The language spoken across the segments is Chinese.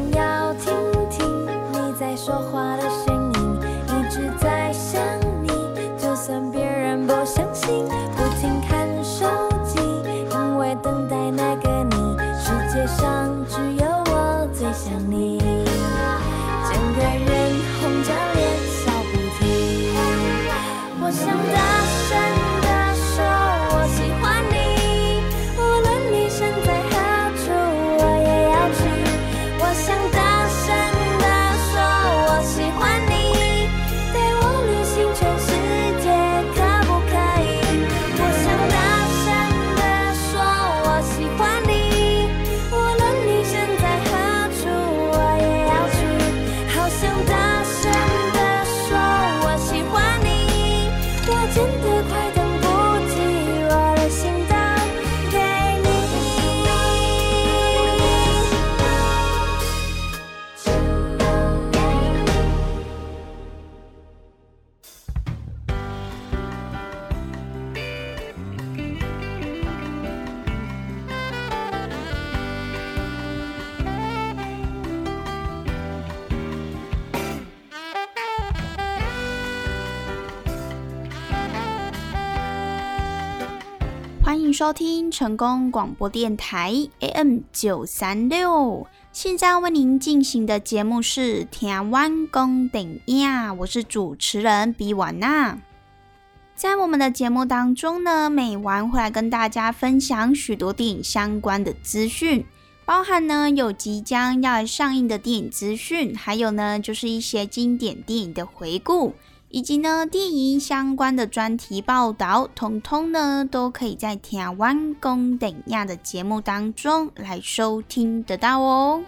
想要听听你在说话。收听成功广播电台 AM 九三六。现在为您进行的节目是《台湾公顶呀》，我是主持人比瓦娜。在我们的节目当中呢，每晚会来跟大家分享许多电影相关的资讯，包含呢有即将要上映的电影资讯，还有呢就是一些经典电影的回顾。以及呢，电影相关的专题报道，通通呢都可以在台湾公等亚的节目当中来收听得到哦。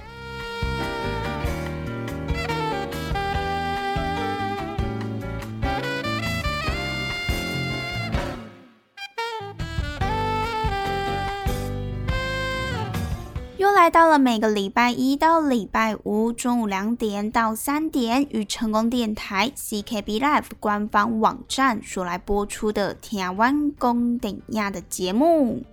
来到了每个礼拜一到礼拜五中午两点到三点，与成功电台 CKB Life 官方网站所来播出的台湾公顶亚的节目。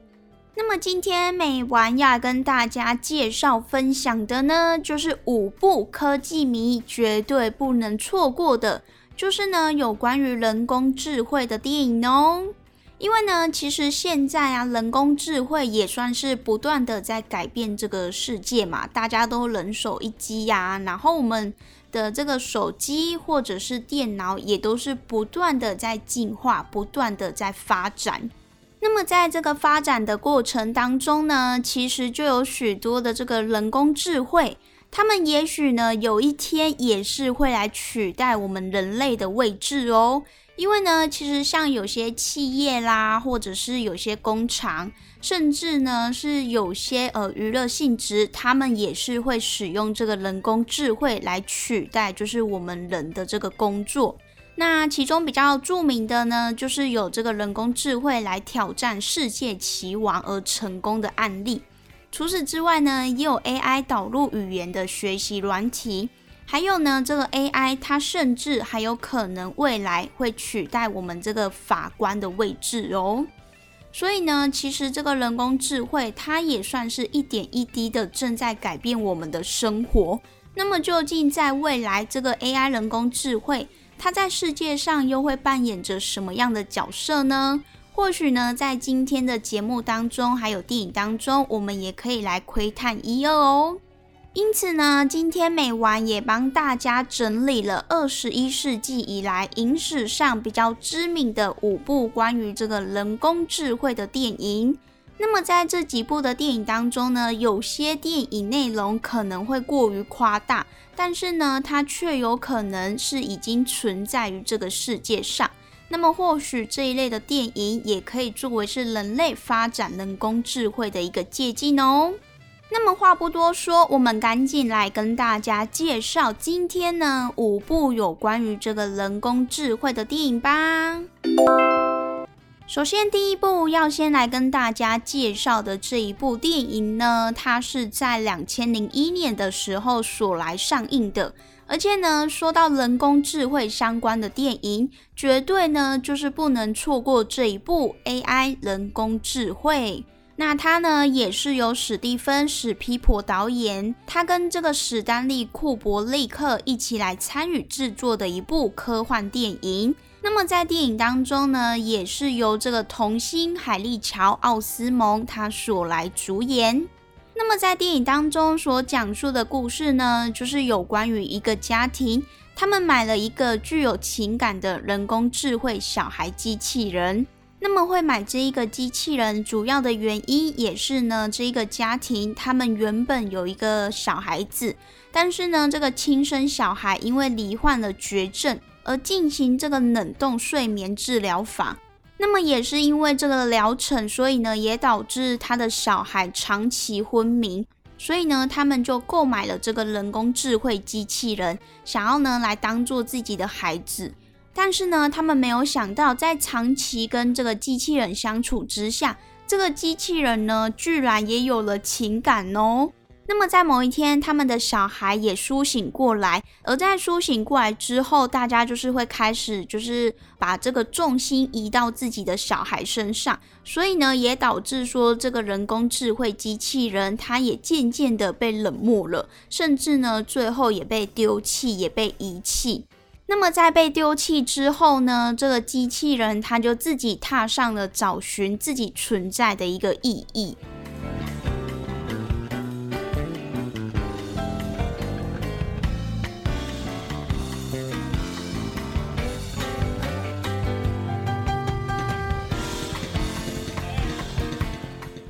那么今天每晚要跟大家介绍分享的呢，就是五部科技迷绝对不能错过的，就是呢有关于人工智慧的电影哦。因为呢，其实现在啊，人工智慧也算是不断的在改变这个世界嘛，大家都人手一机呀、然后我们的这个手机或者是电脑也都是不断的在进化，不断的在发展。那么在这个发展的过程当中呢，其实就有许多的这个人工智慧，他们也许呢有一天也是会来取代我们人类的位置哦。因为呢，其实像有些企业啦，或者是有些工厂，甚至呢是有些呃娱乐性质，他们也是会使用这个人工智慧来取代，就是我们人的这个工作。那其中比较著名的呢，就是有这个人工智慧来挑战世界棋王而成功的案例。除此之外呢，也有 AI 导入语言的学习软体。还有呢，这个 AI 它甚至还有可能未来会取代我们这个法官的位置哦。所以呢，其实这个人工智慧它也算是一点一滴的正在改变我们的生活。那么究竟在未来这个 AI 人工智慧，它在世界上又会扮演着什么样的角色呢？或许呢，在今天的节目当中，还有电影当中，我们也可以来窥探一二哦。因此呢，今天美完也帮大家整理了二十一世纪以来影史上比较知名的五部关于这个人工智慧的电影。那么在这几部的电影当中呢，有些电影内容可能会过于夸大，但是呢，它却有可能是已经存在于这个世界上。那么或许这一类的电影也可以作为是人类发展人工智慧的一个借鉴哦。那么话不多说，我们赶紧来跟大家介绍今天呢五部有关于这个人工智慧的电影吧。首先，第一部要先来跟大家介绍的这一部电影呢，它是在两千零一年的时候所来上映的。而且呢，说到人工智慧相关的电影，绝对呢就是不能错过这一部 AI 人工智慧。那它呢也是由史蒂芬史皮普导演，他跟这个史丹利库伯利克一起来参与制作的一部科幻电影。那么在电影当中呢，也是由这个童星海利乔奥斯蒙他所来主演。那么在电影当中所讲述的故事呢，就是有关于一个家庭，他们买了一个具有情感的人工智慧小孩机器人。那么会买这一个机器人，主要的原因也是呢，这一个家庭他们原本有一个小孩子，但是呢，这个亲生小孩因为罹患了绝症。而进行这个冷冻睡眠治疗法，那么也是因为这个疗程，所以呢也导致他的小孩长期昏迷，所以呢他们就购买了这个人工智慧机器人，想要呢来当做自己的孩子。但是呢他们没有想到，在长期跟这个机器人相处之下，这个机器人呢居然也有了情感哦。那么在某一天，他们的小孩也苏醒过来，而在苏醒过来之后，大家就是会开始就是把这个重心移到自己的小孩身上，所以呢，也导致说这个人工智慧机器人，它也渐渐的被冷漠了，甚至呢，最后也被丢弃，也被遗弃。那么在被丢弃之后呢，这个机器人它就自己踏上了找寻自己存在的一个意义。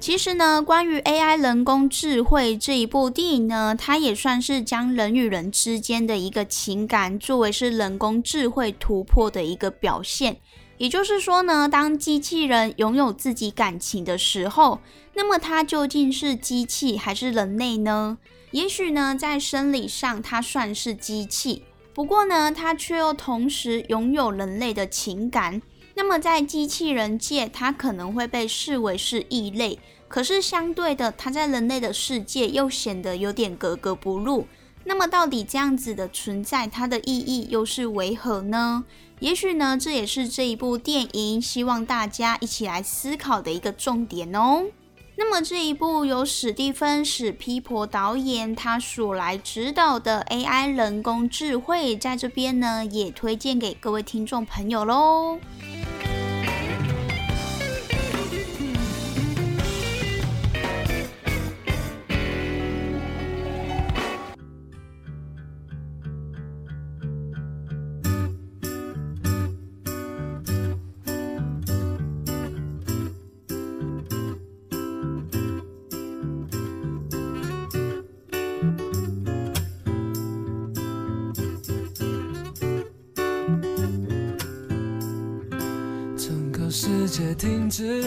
其实呢，关于 AI 人工智慧这一部电影呢，它也算是将人与人之间的一个情感作为是人工智慧突破的一个表现。也就是说呢，当机器人拥有自己感情的时候，那么它究竟是机器还是人类呢？也许呢，在生理上它算是机器，不过呢，它却又同时拥有人类的情感。那么在机器人界，它可能会被视为是异类。可是相对的，它在人类的世界又显得有点格格不入。那么到底这样子的存在，它的意义又是为何呢？也许呢，这也是这一部电影希望大家一起来思考的一个重点哦。那么这一部由史蒂芬史皮婆导演他所来指导的 AI 人工智慧，在这边呢也推荐给各位听众朋友喽。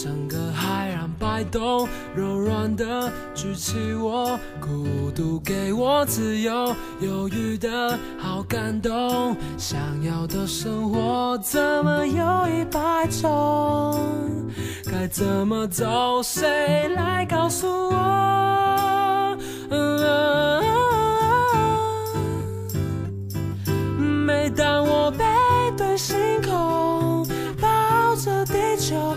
整个海让摆动，柔软的举起我，孤独给我自由，犹豫的好感动。想要的生活怎么有一百种？该怎么走？谁来告诉我？每当我背对星空。抱着地球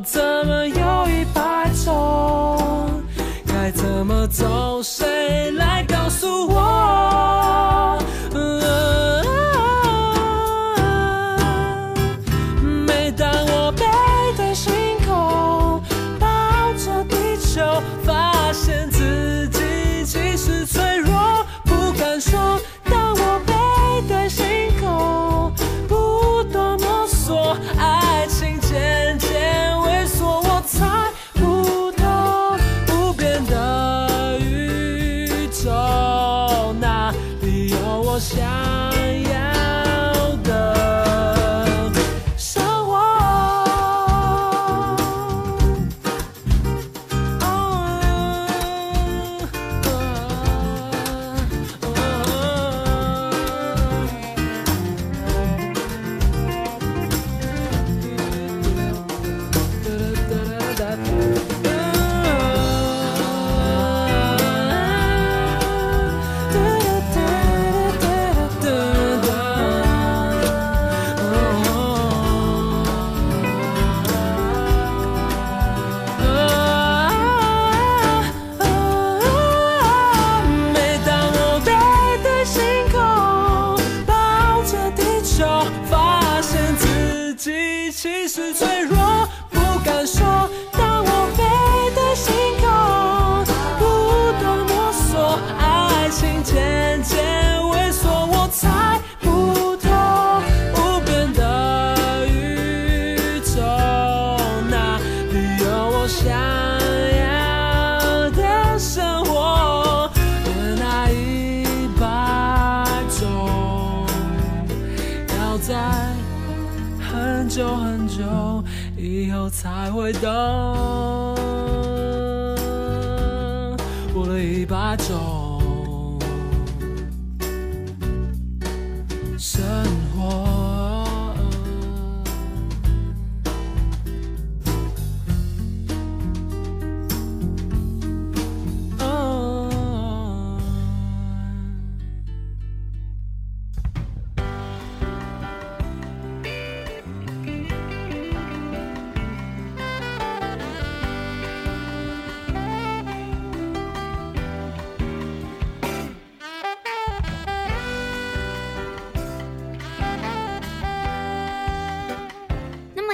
怎么有一百种？该怎么走？谁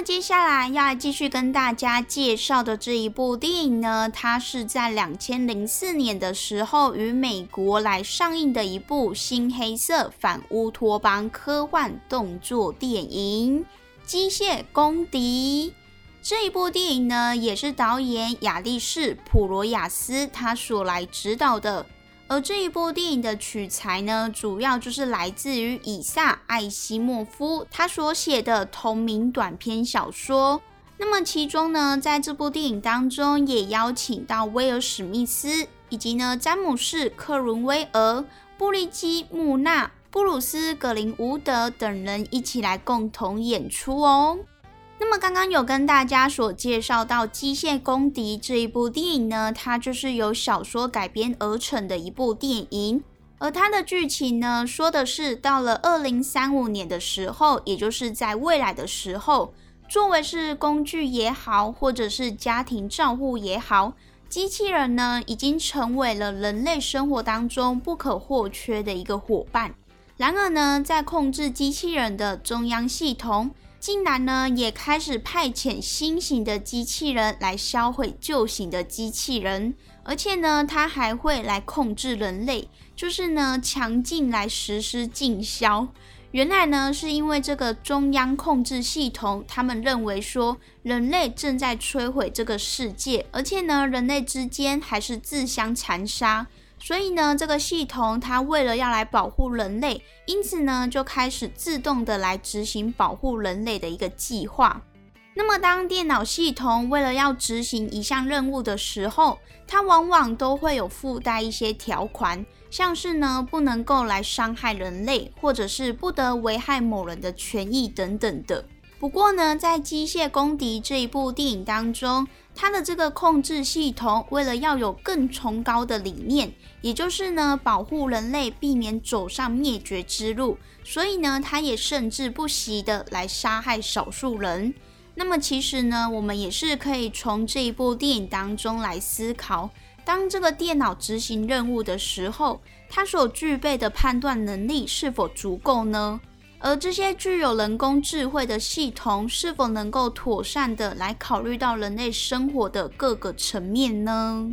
接下来要来继续跟大家介绍的这一部电影呢，它是在两千零四年的时候于美国来上映的一部新黑色反乌托邦科幻动作电影《机械公敌》。这一部电影呢，也是导演亚历士·普罗亚斯他所来指导的。而这一部电影的取材呢，主要就是来自于以萨·艾西莫夫他所写的同名短篇小说。那么其中呢，在这部电影当中，也邀请到威尔·史密斯，以及呢詹姆士·克伦威尔、布利基·穆纳、布鲁斯·格林伍德等人一起来共同演出哦。那么刚刚有跟大家所介绍到《机械公敌》这一部电影呢，它就是由小说改编而成的一部电影。而它的剧情呢，说的是到了二零三五年的时候，也就是在未来的时候，作为是工具也好，或者是家庭照护也好，机器人呢已经成为了人类生活当中不可或缺的一个伙伴。然而呢，在控制机器人的中央系统，竟然呢也开始派遣新型的机器人来销毁旧型的机器人，而且呢，它还会来控制人类，就是呢，强劲来实施禁销。原来呢，是因为这个中央控制系统，他们认为说人类正在摧毁这个世界，而且呢，人类之间还是自相残杀，所以呢，这个系统它为了要来保护人类，因此呢，就开始自动的来执行保护人类的一个计划。那么，当电脑系统为了要执行一项任务的时候，它往往都会有附带一些条款。像是呢，不能够来伤害人类，或者是不得危害某人的权益等等的。不过呢，在《机械公敌》这一部电影当中，它的这个控制系统为了要有更崇高的理念，也就是呢，保护人类，避免走上灭绝之路，所以呢，它也甚至不惜的来杀害少数人。那么其实呢，我们也是可以从这一部电影当中来思考。当这个电脑执行任务的时候，它所具备的判断能力是否足够呢？而这些具有人工智慧的系统是否能够妥善的来考虑到人类生活的各个层面呢？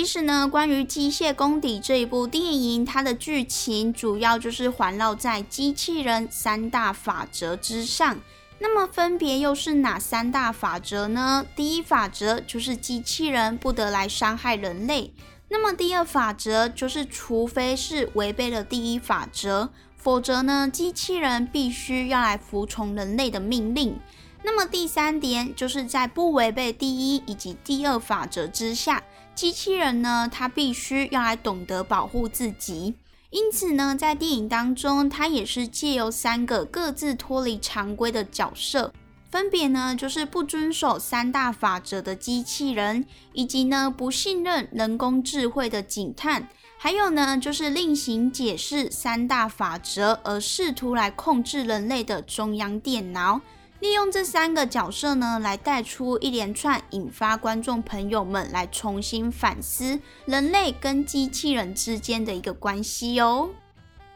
其实呢，关于《机械公敌》这一部电影，它的剧情主要就是环绕在机器人三大法则之上。那么分别又是哪三大法则呢？第一法则就是机器人不得来伤害人类。那么第二法则就是，除非是违背了第一法则，否则呢，机器人必须要来服从人类的命令。那么第三点就是在不违背第一以及第二法则之下。机器人呢，它必须要来懂得保护自己，因此呢，在电影当中，它也是借由三个各自脱离常规的角色，分别呢就是不遵守三大法则的机器人，以及呢不信任人工智慧的警探，还有呢就是另行解释三大法则而试图来控制人类的中央电脑。利用这三个角色呢，来带出一连串，引发观众朋友们来重新反思人类跟机器人之间的一个关系哦。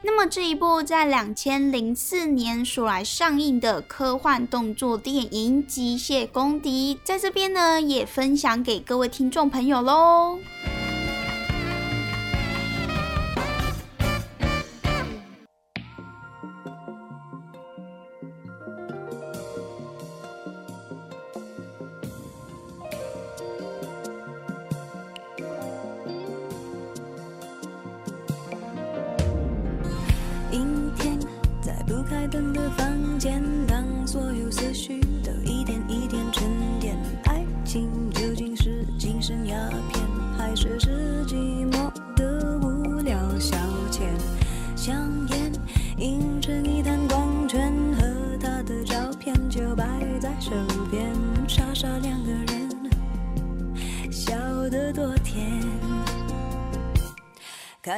那么这一部在两千零四年所来上映的科幻动作电影《机械公敌》，在这边呢也分享给各位听众朋友喽。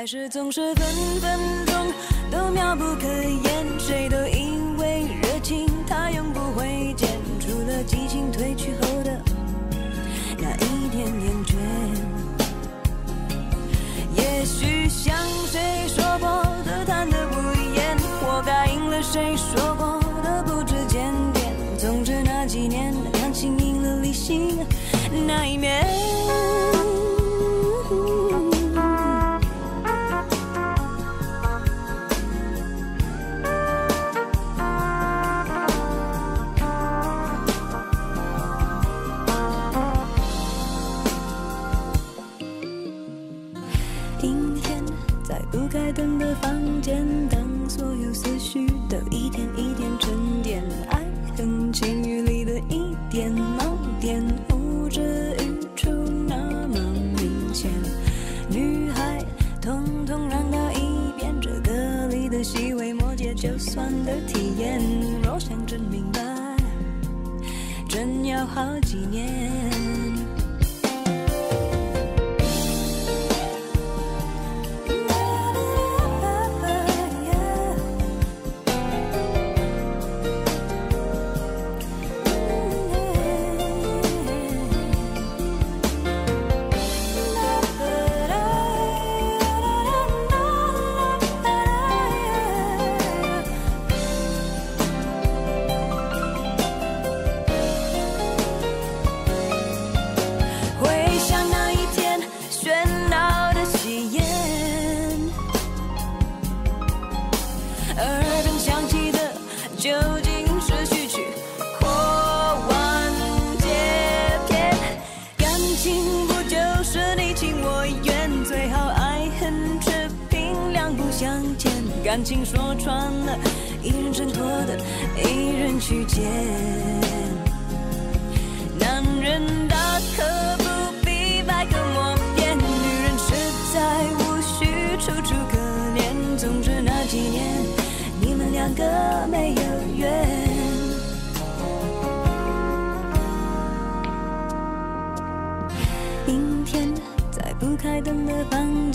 开始总是分分钟都妙不可言，谁都以为热情它永不会减，除了激情褪去后的那一点点倦。也许像谁说过的贪得无厌，活该应了谁说过的不知检点。总之那几年，感情赢了理性那一面。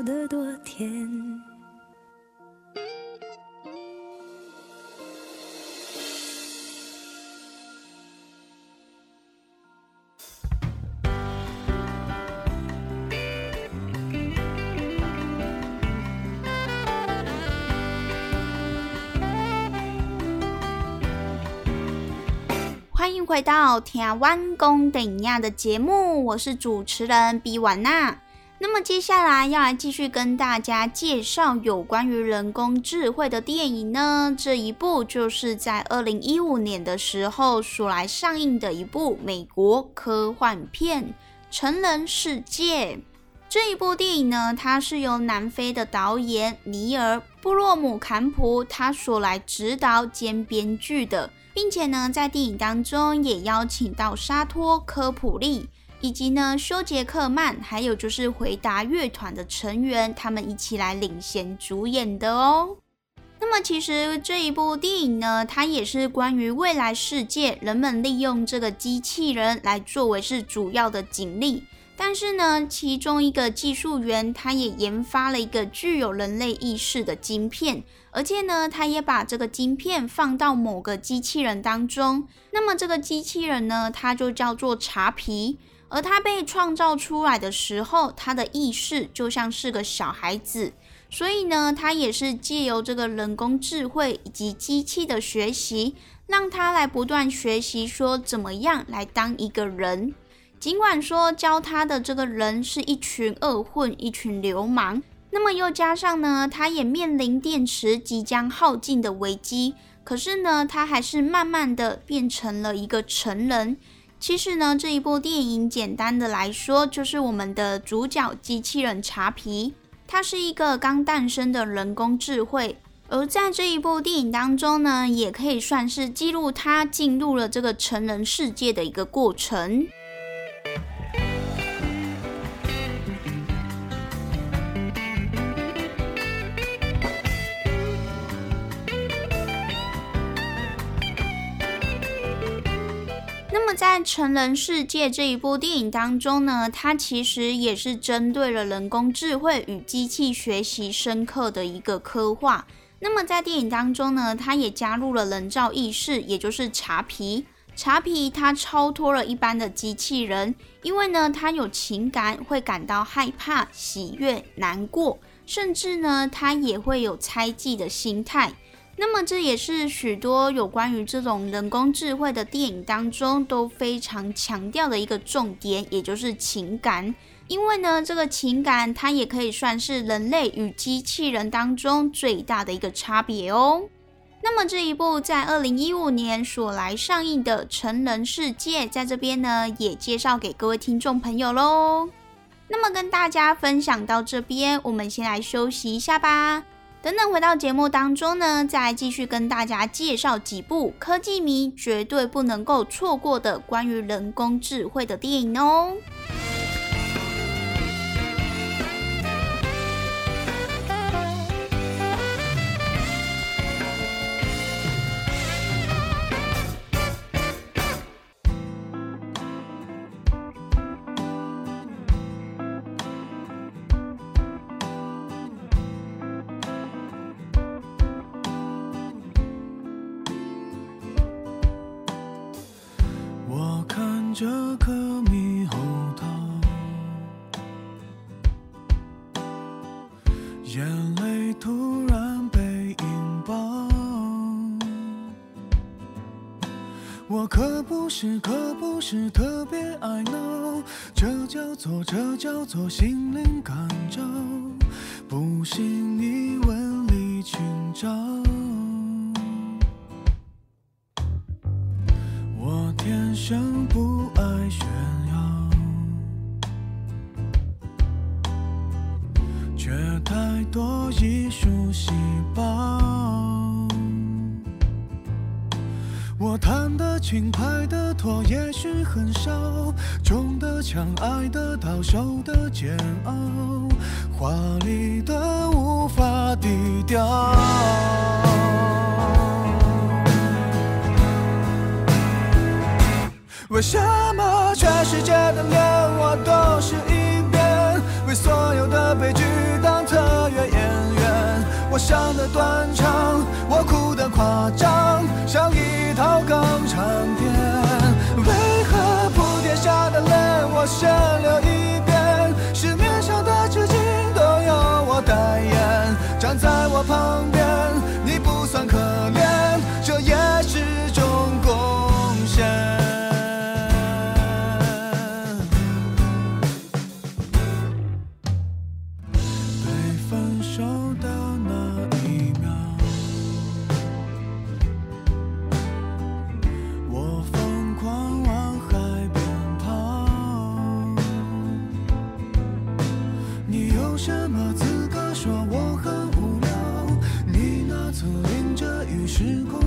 笑得多甜。欢迎回到《台湾公等亚》的节目，我是主持人比婉娜。那么接下来要来继续跟大家介绍有关于人工智慧的电影呢。这一部就是在二零一五年的时候所来上映的一部美国科幻片《成人世界》。这一部电影呢，它是由南非的导演尼尔·布洛姆坎普他所来指导兼编剧的。并且呢，在电影当中也邀请到沙托科普利以及呢休杰克曼，还有就是回答乐团的成员，他们一起来领衔主演的哦。那么其实这一部电影呢，它也是关于未来世界人们利用这个机器人来作为是主要的警力。但是呢，其中一个技术员他也研发了一个具有人类意识的晶片，而且呢，他也把这个晶片放到某个机器人当中。那么这个机器人呢，它就叫做茶皮。而他被创造出来的时候，他的意识就像是个小孩子，所以呢，他也是借由这个人工智慧以及机器的学习，让他来不断学习说怎么样来当一个人。尽管说教他的这个人是一群恶混、一群流氓，那么又加上呢，他也面临电池即将耗尽的危机。可是呢，他还是慢慢的变成了一个成人。其实呢，这一部电影简单的来说，就是我们的主角机器人查皮，它是一个刚诞生的人工智慧。而在这一部电影当中呢，也可以算是记录他进入了这个成人世界的一个过程。么在《成人世界》这一部电影当中呢，它其实也是针对了人工智慧与机器学习深刻的一个刻画。那么在电影当中呢，它也加入了人造意识，也就是茶皮。茶皮它超脱了一般的机器人，因为呢，它有情感，会感到害怕、喜悦、难过，甚至呢，它也会有猜忌的心态。那么这也是许多有关于这种人工智慧的电影当中都非常强调的一个重点，也就是情感。因为呢，这个情感它也可以算是人类与机器人当中最大的一个差别哦。那么这一部在二零一五年所来上映的《成人世界》，在这边呢也介绍给各位听众朋友喽。那么跟大家分享到这边，我们先来休息一下吧。等等，回到节目当中呢，再继续跟大家介绍几部科技迷绝对不能够错过的关于人工智慧的电影哦。是特别爱闹，这叫做，这叫做心灵感召。不信你问李清照。我天生不爱炫耀，却太多艺术细胞。我弹得轻，拍得拖，也许很少，中的枪，爱得到，受的煎熬，华丽的无法低调。为什么全世界的脸我都是一遍？为所有的悲剧伤？的断肠，我哭的夸张，像一套港产片。为何铺天下的泪我先流一遍？市面上的纸巾都由我代言，站在我旁边，时空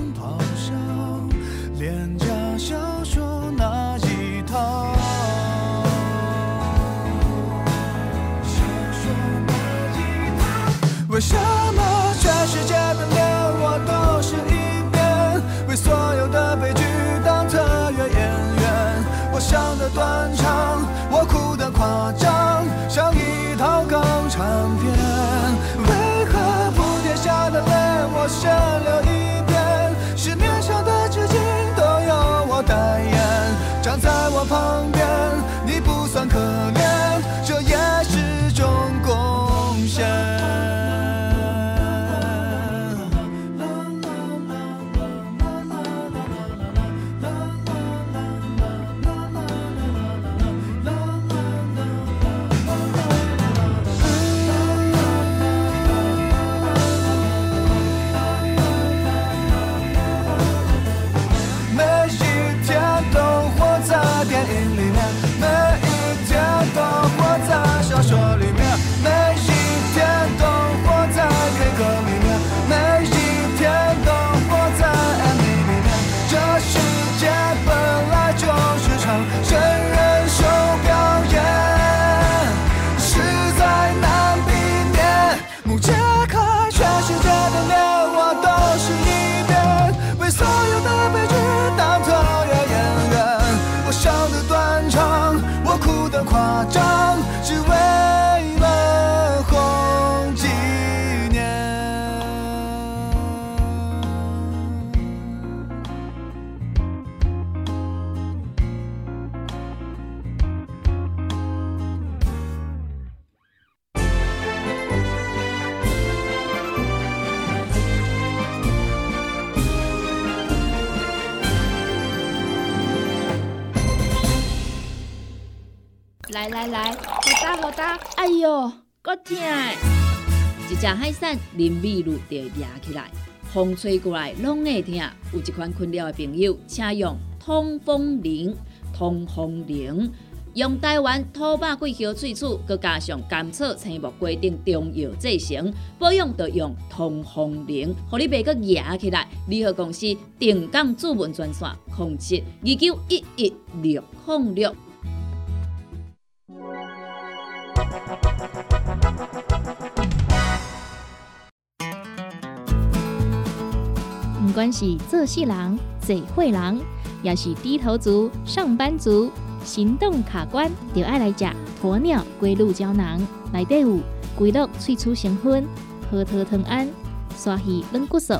听！一只海扇林密路就压起来，风吹过来拢会痛。有一款困扰的朋友，请用通风铃。通风铃用台湾土白桂花萃取，佮加上甘草、青木规定中药制成，保养就用通风铃，互你袂佮压起来。联合公司定岗主文专线：零七二九一一六零六。不管是做事人、做会人，也是低头族、上班族，行动卡关，就爱来食鸵鸟龟鹿胶囊。内底有龟鹿萃取成分、核桃藤胺、鲨鱼软骨素，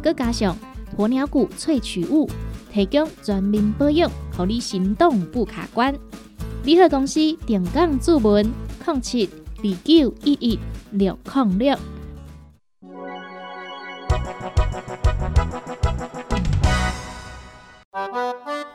佮加上鸵鸟骨萃取物，提供全面保养、让你行动不卡关。联合公司定岗注文：零七二九一一六零六。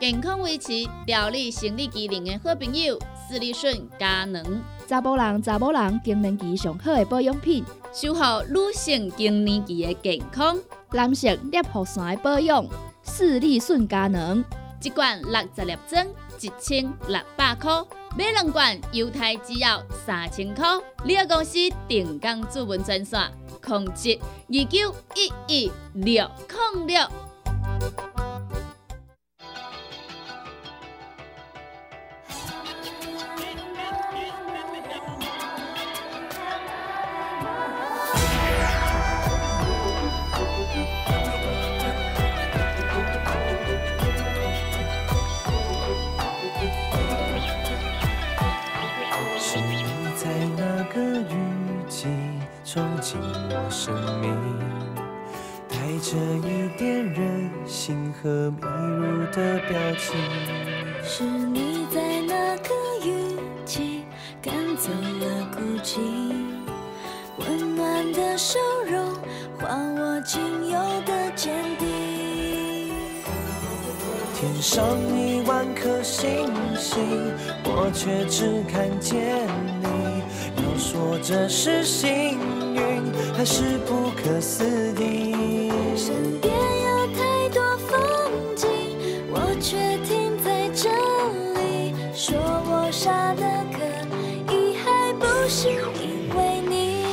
健康维持、调理生理机能的好朋友——斯利顺佳能，查甫人、查某人更年期上好的保养品，守护女性更年期的健康。男性尿酸的保养，斯利顺佳能，一罐六十粒装，一千六百块；买两罐，犹太只要三千块。你个公司定岗主文专线：控制二九一一六零六。生命，带着一点任性和迷路的表情。是你在那个雨季赶走了孤寂，温暖的笑容换我仅有的坚定。天上一万颗星星，我却只看见你。要说这是幸运，还是不可思议？身边有太多风景，我却停在这里。说我傻得可以，还不是因为你。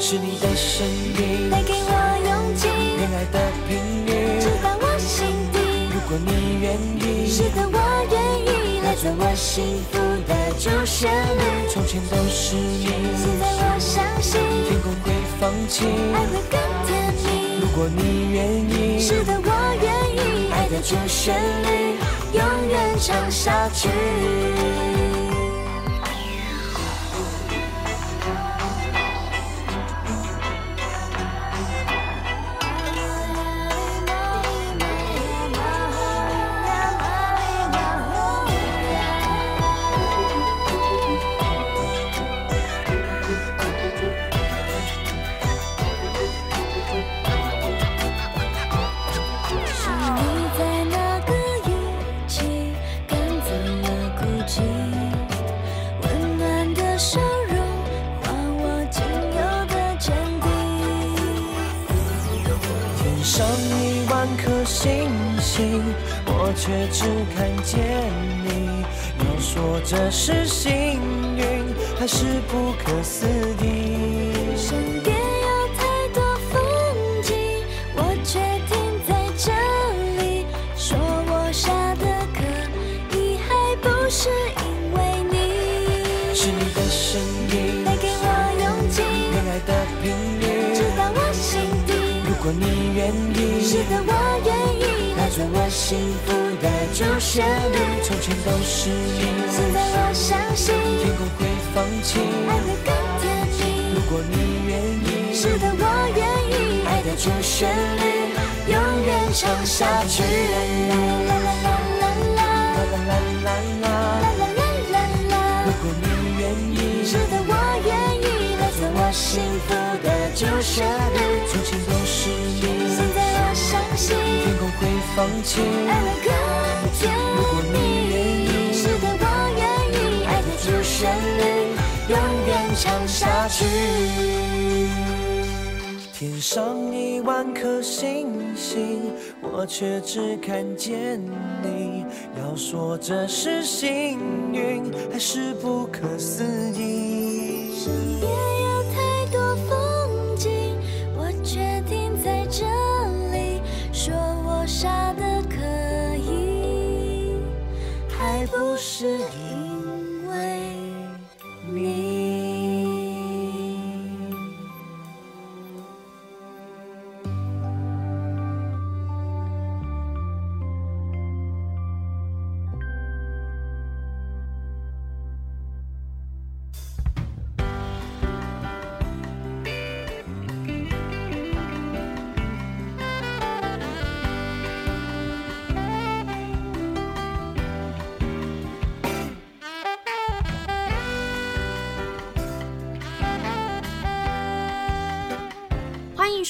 是你的声音，带给我勇气，恋爱的频率，直达我心底。如果你愿意，是的，我愿意来做我幸福的主旋律。从前都是你，现在我相信，天空会放弃，爱会更甜蜜。如果你愿意，是的，我愿意，爱的主旋律永远唱下去。颗星星，我却只看见你。要说这是幸运，还是不可思议？你愿意是的我愿意来做我幸福的主旋律从前都是你现在我相信天空会放晴爱会更甜蜜如果你愿意是的我愿意爱的主旋律永远唱下去啦啦啦啦啦啦啦啦啦啦啦啦啦啦啦啦如果你愿意是的我愿意来做我幸福的主旋律天空会放晴，爱会更甜如果你愿。意，是的，我愿意，爱的主旋律永远唱下去。天上一万颗星星，我却只看见你。要说这是幸运，还是不可思议？是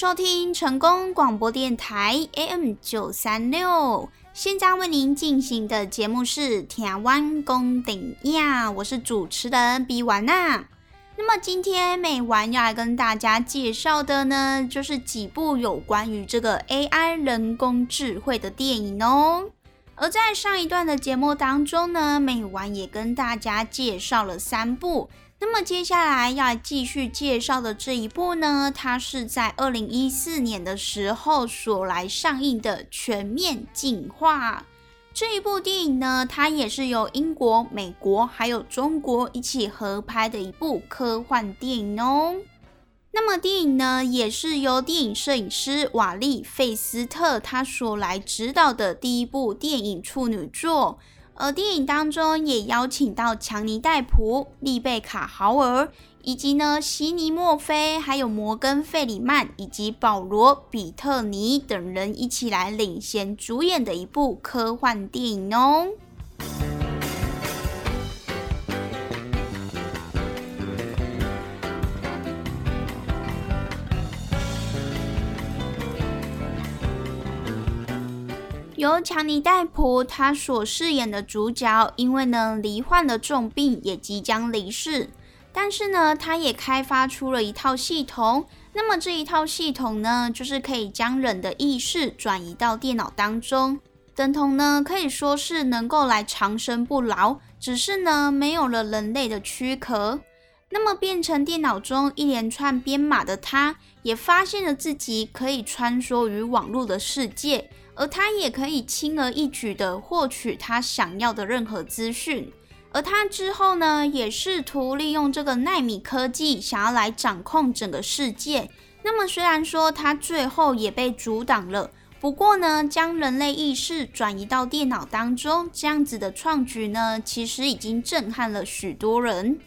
收听成功广播电台 AM 九三六。现在为您进行的节目是《台湾公顶呀》，我是主持人比完娜。那么今天美完要来跟大家介绍的呢，就是几部有关于这个 AI 人工智慧的电影哦。而在上一段的节目当中呢，美完也跟大家介绍了三部。那么接下来要继续介绍的这一部呢，它是在二零一四年的时候所来上映的《全面进化》这一部电影呢，它也是由英国、美国还有中国一起合拍的一部科幻电影哦。那么电影呢，也是由电影摄影师瓦利·费斯特他所来指导的第一部电影处女作。而电影当中也邀请到强尼戴普、丽贝卡豪尔，以及呢悉尼墨菲，还有摩根费里曼以及保罗比特尼等人一起来领衔主演的一部科幻电影哦。由强尼戴普他所饰演的主角，因为呢罹患了重病，也即将离世。但是呢，他也开发出了一套系统。那么这一套系统呢，就是可以将人的意识转移到电脑当中，等同呢可以说是能够来长生不老。只是呢，没有了人类的躯壳。那么变成电脑中一连串编码的他，也发现了自己可以穿梭于网络的世界。而他也可以轻而易举地获取他想要的任何资讯，而他之后呢，也试图利用这个纳米科技，想要来掌控整个世界。那么虽然说他最后也被阻挡了，不过呢，将人类意识转移到电脑当中，这样子的创举呢，其实已经震撼了许多人。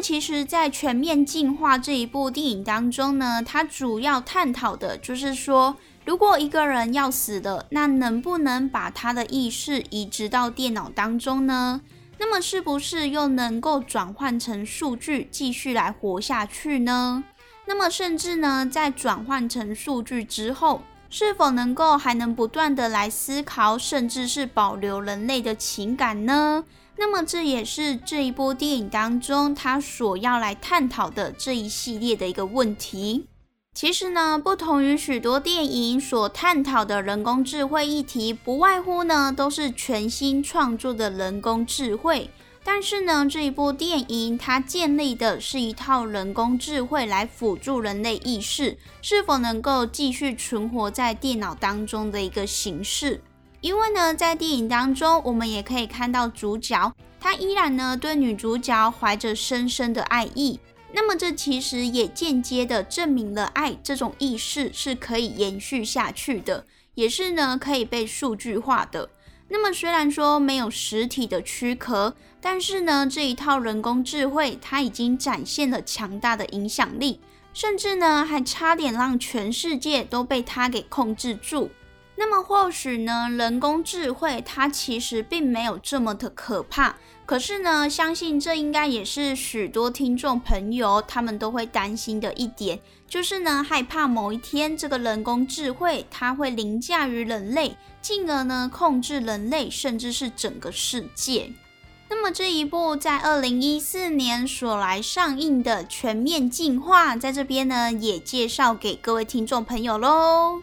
其实，在全面进化这一部电影当中呢，它主要探讨的就是说，如果一个人要死了，那能不能把他的意识移植到电脑当中呢？那么，是不是又能够转换成数据，继续来活下去呢？那么，甚至呢，在转换成数据之后，是否能够还能不断的来思考，甚至是保留人类的情感呢？那么这也是这一部电影当中他所要来探讨的这一系列的一个问题。其实呢，不同于许多电影所探讨的人工智慧议题，不外乎呢都是全新创作的人工智慧。但是呢，这一部电影它建立的是一套人工智慧来辅助人类意识是否能够继续存活在电脑当中的一个形式。因为呢，在电影当中，我们也可以看到主角他依然呢对女主角怀着深深的爱意。那么这其实也间接的证明了爱这种意识是可以延续下去的，也是呢可以被数据化的。那么虽然说没有实体的躯壳，但是呢这一套人工智慧它已经展现了强大的影响力，甚至呢还差点让全世界都被它给控制住。那么或许呢，人工智慧它其实并没有这么的可怕。可是呢，相信这应该也是许多听众朋友他们都会担心的一点，就是呢，害怕某一天这个人工智慧它会凌驾于人类，进而呢控制人类，甚至是整个世界。那么这一部在二零一四年所来上映的《全面进化》，在这边呢也介绍给各位听众朋友喽。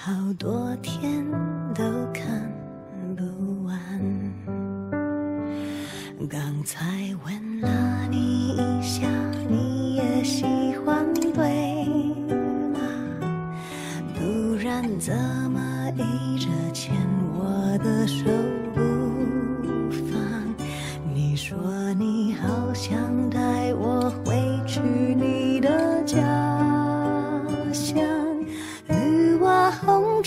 好多天都看不完。刚才吻了你一下你也喜欢对吗？不然怎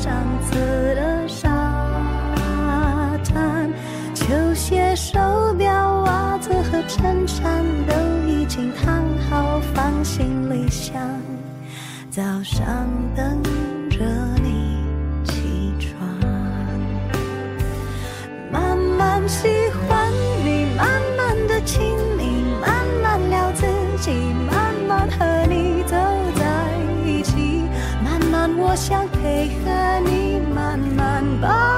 上次的沙滩，球鞋、手表、袜子和衬衫都已经烫好，放行李箱。早上慢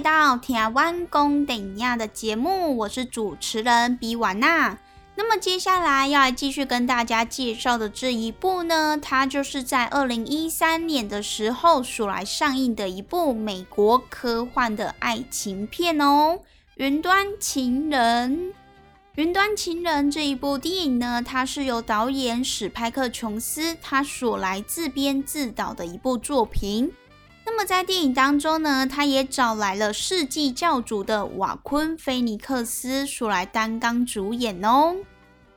回到《台湾公等亚》的节目，我是主持人比瓦娜。那么接下来要来继续跟大家介绍的这一部呢，它就是在二零一三年的时候所来上映的一部美国科幻的爱情片哦，《云端情人》。《云端情人》这一部电影呢，它是由导演史派克·琼斯他所来自编自导的一部作品。那么在电影当中呢，他也找来了世纪教主的瓦昆菲尼克斯出来担纲主演哦。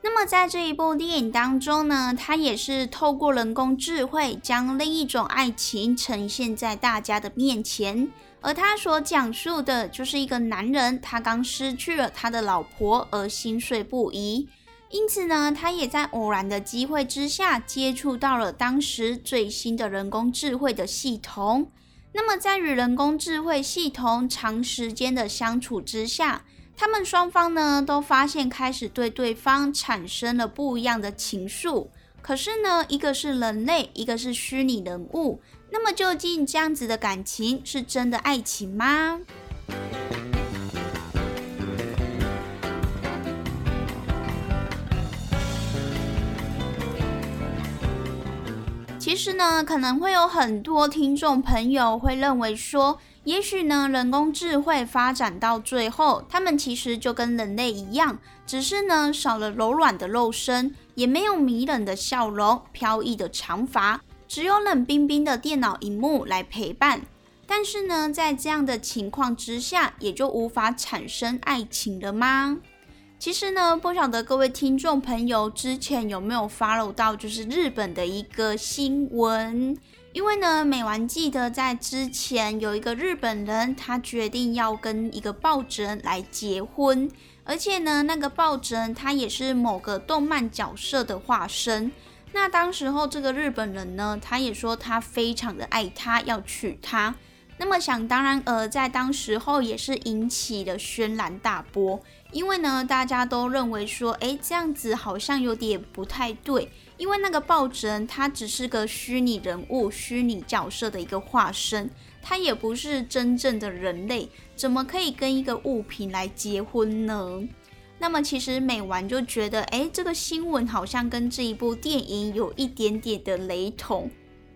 那么在这一部电影当中呢，他也是透过人工智慧，将另一种爱情呈现在大家的面前。而他所讲述的就是一个男人，他刚失去了他的老婆而心碎不已，因此呢，他也在偶然的机会之下接触到了当时最新的人工智慧的系统。那么在与人工智慧系统长时间的相处之下，他们双方呢都发现开始对对方产生了不一样的情愫。可是呢，一个是人类，一个是虚拟人物。那么究竟这样子的感情是真的爱情吗？其实呢，可能会有很多听众朋友会认为说。也许呢，人工智慧发展到最后，他们其实就跟人类一样，只是呢少了柔软的肉身，也没有迷人的笑容、飘逸的长发，只有冷冰冰的电脑荧幕来陪伴。但是呢，在这样的情况之下，也就无法产生爱情了吗？其实呢，不晓得各位听众朋友之前有没有 follow 到，就是日本的一个新闻。因为呢，美丸记得在之前有一个日本人，他决定要跟一个抱枕来结婚，而且呢，那个抱枕他也是某个动漫角色的化身。那当时候这个日本人呢，他也说他非常的爱他，要娶她。那么想当然呃，在当时候也是引起了轩然大波，因为呢，大家都认为说，哎，这样子好像有点不太对。因为那个报纸它，只是个虚拟人物、虚拟角色的一个化身，它也不是真正的人类，怎么可以跟一个物品来结婚呢？那么其实美完就觉得，哎，这个新闻好像跟这一部电影有一点点的雷同。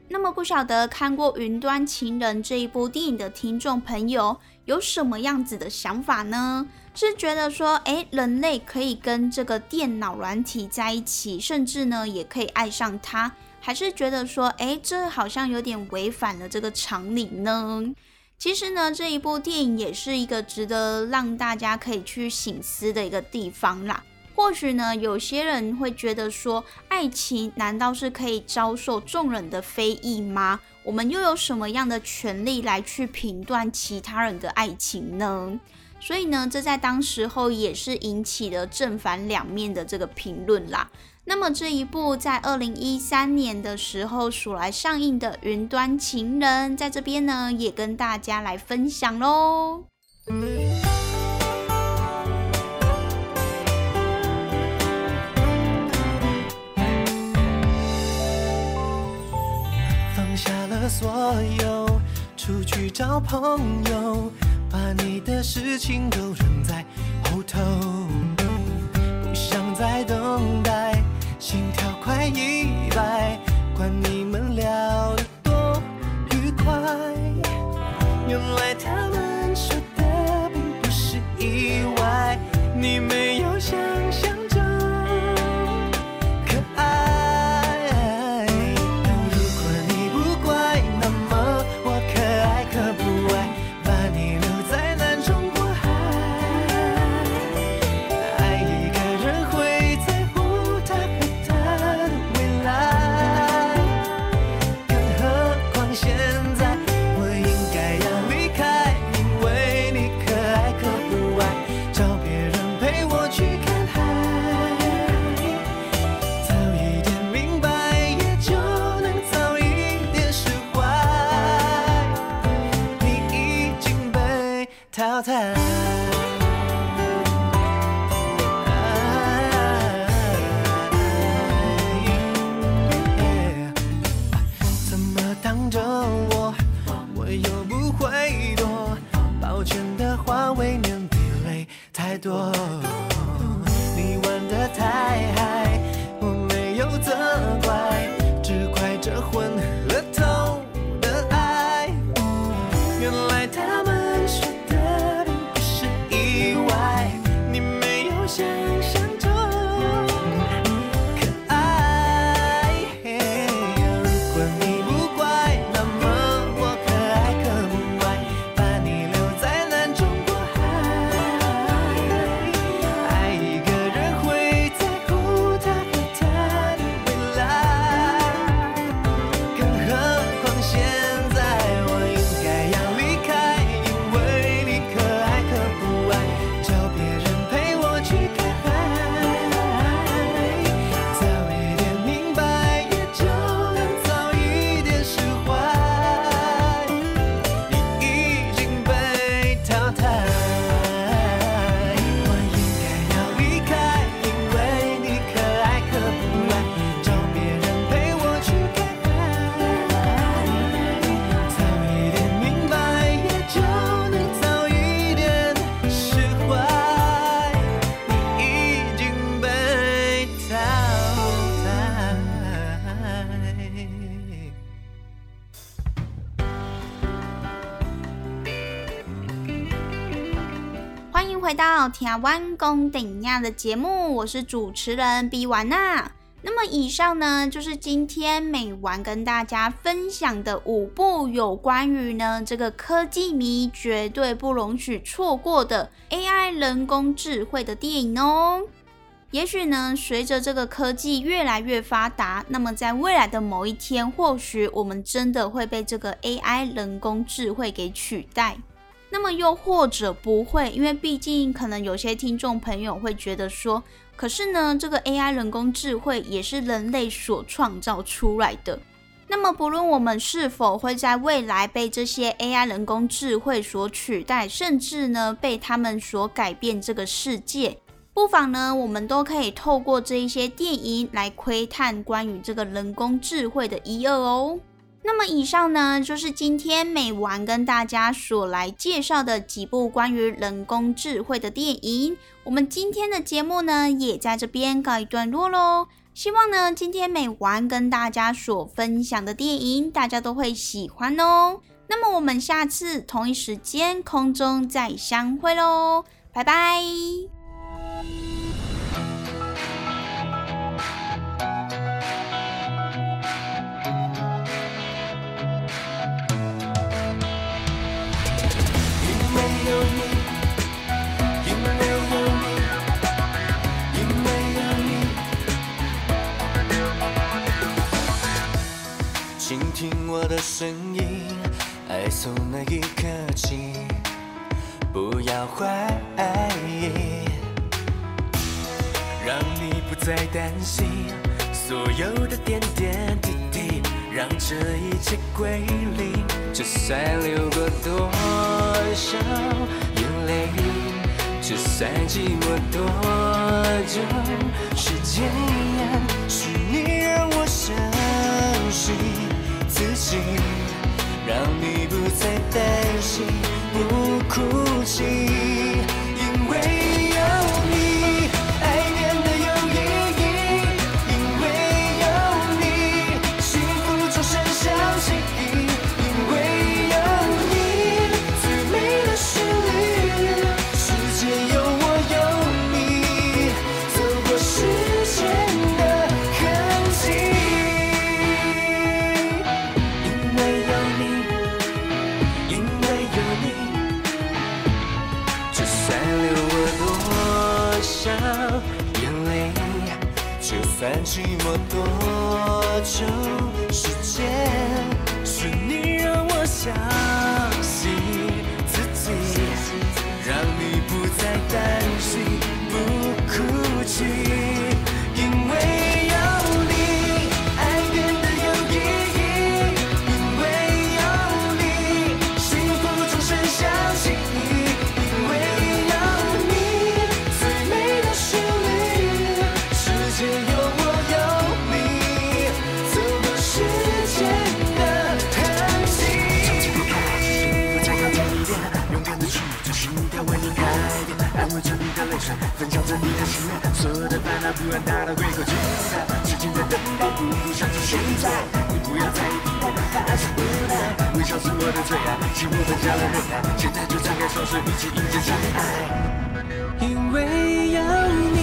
那么不晓得看过《云端情人》这一部电影的听众朋友有什么样子的想法呢？是觉得说，哎，人类可以跟这个电脑软体在一起，甚至呢也可以爱上它，还是觉得说，哎，这好像有点违反了这个常理呢？其实呢，这一部电影也是一个值得让大家可以去醒思的一个地方啦。或许呢，有些人会觉得说，爱情难道是可以遭受众人的非议吗？我们又有什么样的权利来去评断其他人的爱情呢？所以呢，这在当时候也是引起了正反两面的这个评论啦。那么这一部在二零一三年的时候数来上映的《云端情人》，在这边呢也跟大家来分享喽。放下了所有出去找朋友，把你的事情都扔在后头，不想再等待，心跳快一百，管你们聊得多愉快。原来他们说的并不是意外，你没听完公顶亚》的节目，我是主持人 B 完娜。那么以上呢，就是今天美完跟大家分享的五部有关于呢这个科技迷绝对不容许错过的 AI 人工智慧的电影哦。也许呢，随着这个科技越来越发达，那么在未来的某一天，或许我们真的会被这个 AI 人工智慧给取代。那么又或者不会，因为毕竟可能有些听众朋友会觉得说，可是呢，这个 AI 人工智慧也是人类所创造出来的。那么不论我们是否会在未来被这些 AI 人工智慧所取代，甚至呢被他们所改变这个世界，不妨呢我们都可以透过这一些电影来窥探关于这个人工智慧的一二哦。那么以上呢，就是今天美完跟大家所来介绍的几部关于人工智慧的电影。我们今天的节目呢，也在这边告一段落喽。希望呢，今天美完跟大家所分享的电影，大家都会喜欢哦。那么我们下次同一时间空中再相会喽，拜拜。我的声音，爱从那一刻起，不要怀疑，让你不再担心所有的点点滴滴，让这一切归零。就算流过多少眼泪，就算寂寞多久，时间是你让我相信自己，让你不再担心，不哭泣，因为寂寞多久，时间？是你让我想有的烦恼不安大都归过去的，时间在等待，不如享受现在，你不要在意平淡，答案是未来，微笑是我的最爱，幸福分享了热爱，现在就张开双手，一起迎接真爱。因为有你，